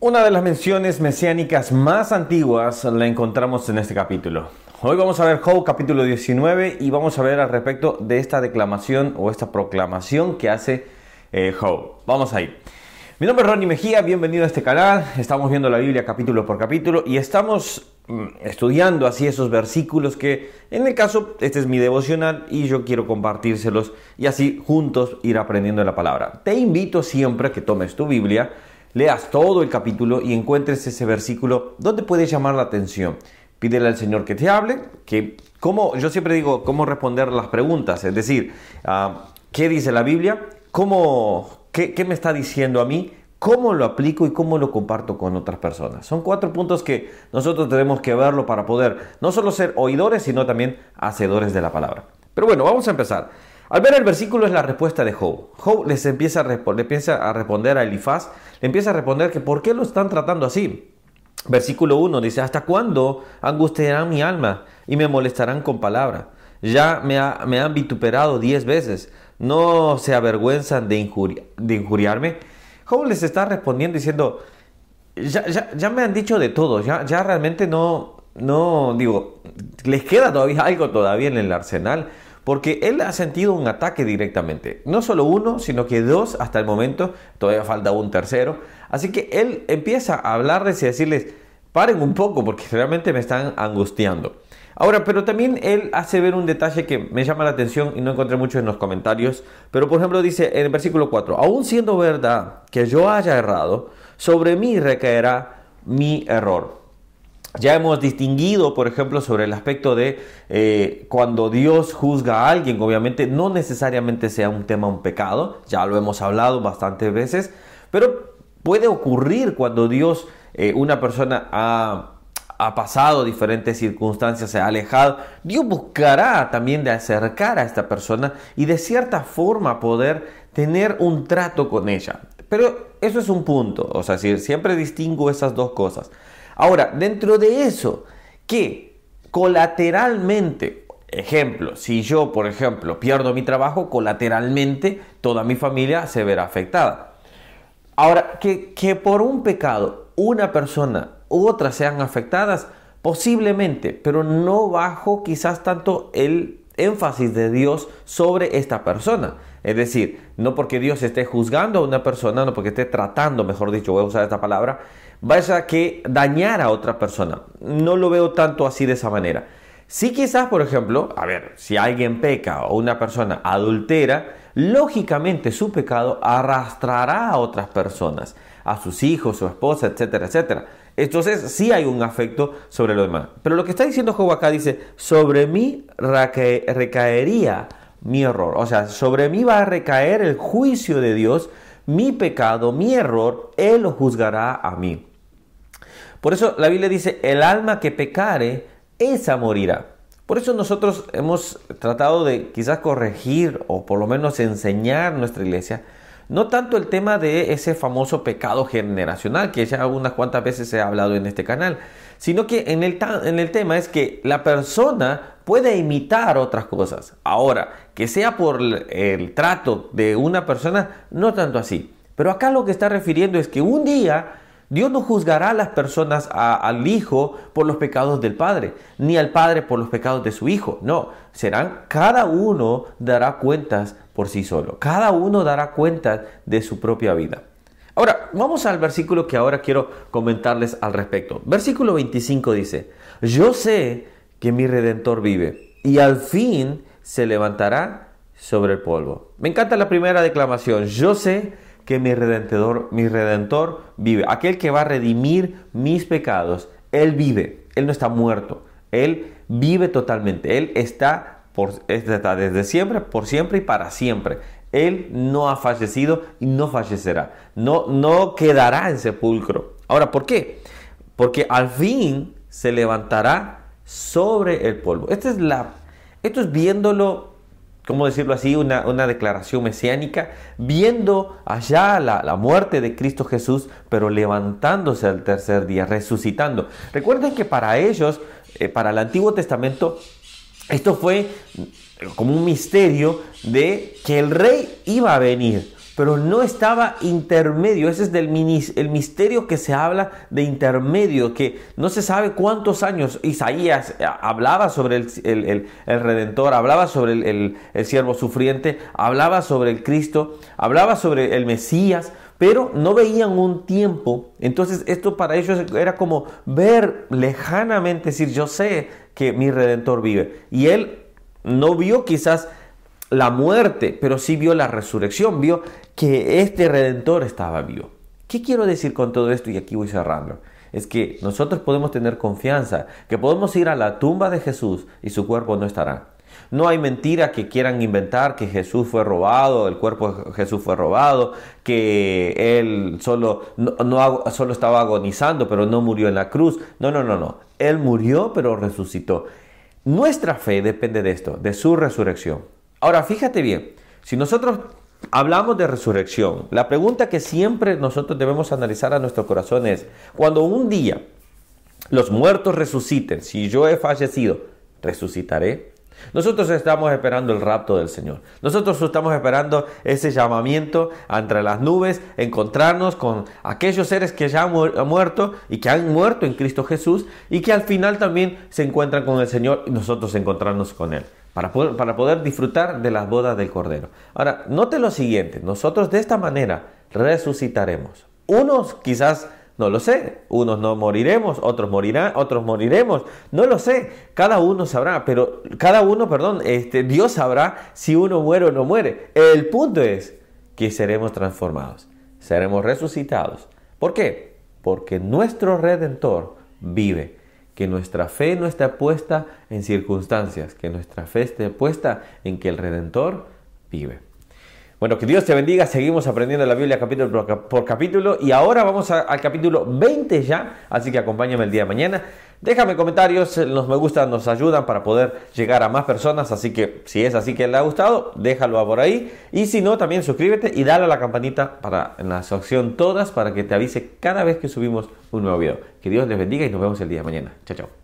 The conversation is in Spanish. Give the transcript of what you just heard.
Una de las menciones mesiánicas más antiguas la encontramos en este capítulo. Hoy vamos a ver Job capítulo 19 y vamos a ver al respecto de esta declamación o esta proclamación que hace eh, Job. Vamos ahí. Mi nombre es Ronnie Mejía, bienvenido a este canal. Estamos viendo la Biblia capítulo por capítulo y estamos mm, estudiando así esos versículos que en el caso este es mi devocional y yo quiero compartírselos y así juntos ir aprendiendo la palabra. Te invito siempre a que tomes tu Biblia leas todo el capítulo y encuentres ese versículo donde puedes llamar la atención. Pídele al Señor que te hable, que como yo siempre digo, cómo responder las preguntas, es decir, ah, ¿qué dice la Biblia? ¿Cómo, qué, ¿Qué me está diciendo a mí? ¿Cómo lo aplico y cómo lo comparto con otras personas? Son cuatro puntos que nosotros tenemos que verlo para poder no solo ser oidores, sino también hacedores de la palabra. Pero bueno, vamos a empezar. Al ver el versículo es la respuesta de Job. Job les empieza a, le empieza a responder a Elifaz, le empieza a responder que por qué lo están tratando así. Versículo 1 dice, ¿hasta cuándo angustiarán mi alma y me molestarán con palabra? Ya me, han vituperado diez veces, ¿no se avergüenzan de, injuriarme? Job les está respondiendo diciendo, ya, me han dicho de todo, ya, ya realmente no, no, digo, les queda todavía algo todavía en el arsenal porque él ha sentido un ataque directamente. No solo uno, sino que dos hasta el momento, todavía falta un tercero. Así que él empieza a hablarles y decirles, paren un poco porque realmente me están angustiando. Ahora, pero también él hace ver un detalle que me llama la atención y no encontré mucho en los comentarios, pero por ejemplo dice en el versículo 4, aún siendo verdad que yo haya errado, sobre mí recaerá mi error. Ya hemos distinguido, por ejemplo, sobre el aspecto de eh, cuando Dios juzga a alguien, obviamente no necesariamente sea un tema, un pecado, ya lo hemos hablado bastantes veces, pero puede ocurrir cuando Dios, eh, una persona ha, ha pasado diferentes circunstancias, se ha alejado, Dios buscará también de acercar a esta persona y de cierta forma poder tener un trato con ella. Pero eso es un punto, o sea, siempre distingo esas dos cosas. Ahora, dentro de eso, que colateralmente, ejemplo, si yo, por ejemplo, pierdo mi trabajo, colateralmente toda mi familia se verá afectada. Ahora, que, que por un pecado una persona u otra sean afectadas, posiblemente, pero no bajo quizás tanto el énfasis de Dios sobre esta persona. Es decir, no porque Dios esté juzgando a una persona, no porque esté tratando, mejor dicho, voy a usar esta palabra, vaya a que dañar a otra persona. No lo veo tanto así de esa manera. Si quizás, por ejemplo, a ver, si alguien peca o una persona adultera, lógicamente su pecado arrastrará a otras personas, a sus hijos, su esposa, etcétera, etcétera. Entonces sí hay un afecto sobre lo demás. Pero lo que está diciendo Job acá dice, sobre mí recaería mi error. O sea, sobre mí va a recaer el juicio de Dios, mi pecado, mi error, Él lo juzgará a mí. Por eso la Biblia dice, el alma que pecare, esa morirá. Por eso nosotros hemos tratado de quizás corregir o por lo menos enseñar nuestra iglesia, no tanto el tema de ese famoso pecado generacional que ya unas cuantas veces se ha hablado en este canal, sino que en el, en el tema es que la persona puede imitar otras cosas. Ahora, que sea por el trato de una persona, no tanto así. Pero acá lo que está refiriendo es que un día Dios no juzgará a las personas, al hijo por los pecados del padre, ni al padre por los pecados de su hijo. No, serán, cada uno dará cuentas por sí solo. Cada uno dará cuentas de su propia vida. Ahora, vamos al versículo que ahora quiero comentarles al respecto. Versículo 25 dice, yo sé que mi redentor vive y al fin se levantará sobre el polvo. Me encanta la primera declamación. Yo sé que mi redentor, mi redentor vive. Aquel que va a redimir mis pecados, Él vive. Él no está muerto. Él vive totalmente. Él está, desde siempre, por siempre y para siempre. Él no ha fallecido y no fallecerá. No, no quedará en sepulcro. Ahora, ¿por qué? Porque al fin se levantará sobre el polvo. Esta es la, esto es viéndolo ¿cómo decirlo así? Una, declaración mesiánica, viendo allá la, muerte de Cristo Jesús, pero levantándose al tercer día, resucitando. Recuerden que para ellos, eh, para el Antiguo Testamento, esto fue como un misterio de que el rey iba a venir. Pero no estaba intermedio. Ese es el misterio que se habla de intermedio, que no se sabe cuántos años Isaías eh, hablaba sobre el, Redentor, hablaba sobre el, siervo sufriente, hablaba sobre el Cristo, hablaba sobre el Mesías, pero no veían un tiempo. Entonces esto para ellos era como ver lejanamente, decir, yo sé que mi Redentor vive. Y él no vio quizás la muerte, pero sí vio la resurrección, vio que este redentor estaba vivo. ¿Qué quiero decir con todo esto? Y aquí voy cerrando. Es que nosotros podemos tener confianza, que podemos ir a la tumba de Jesús y su cuerpo no estará. No hay mentira que quieran inventar que Jesús fue robado, el cuerpo de Jesús fue robado, que él solo, no, solo estaba agonizando, pero no murió en la cruz. No, no, no, no. Él murió, pero resucitó. Nuestra fe depende de esto, de su resurrección. Ahora, fíjate bien, si nosotros hablamos de resurrección, la pregunta que siempre nosotros debemos analizar a nuestro corazón es, cuando un día los muertos resuciten, si yo he fallecido, ¿resucitaré? Nosotros estamos esperando el rapto del Señor. Nosotros estamos esperando ese llamamiento entre las nubes, encontrarnos con aquellos seres que ya han muerto y que han muerto en Cristo Jesús y que al final también se encuentran con el Señor y nosotros encontrarnos con Él para poder, disfrutar de las bodas del Cordero. Ahora, note lo siguiente, nosotros de esta manera resucitaremos. Unos quizás no lo sé. Unos no moriremos, otros morirán, otros moriremos. No lo sé. Cada uno sabrá, pero cada uno, perdón, este, Dios sabrá si uno muere o no muere. El punto es que seremos transformados, seremos resucitados. ¿Por qué? Porque nuestro Redentor vive. Que nuestra fe no está puesta en circunstancias, que nuestra fe esté puesta en que el Redentor vive. Bueno, que Dios te bendiga. Seguimos aprendiendo la Biblia capítulo por capítulo y ahora vamos al capítulo 20 ya, así que acompáñame el día de mañana. Déjame comentarios, los me gusta nos ayudan para poder llegar a más personas, así que si es así que le ha gustado, déjalo por ahí y si no, también suscríbete y dale a la campanita para en la sección todas para que te avise cada vez que subimos un nuevo video. Que Dios les bendiga y nos vemos el día de mañana. Chao, chao.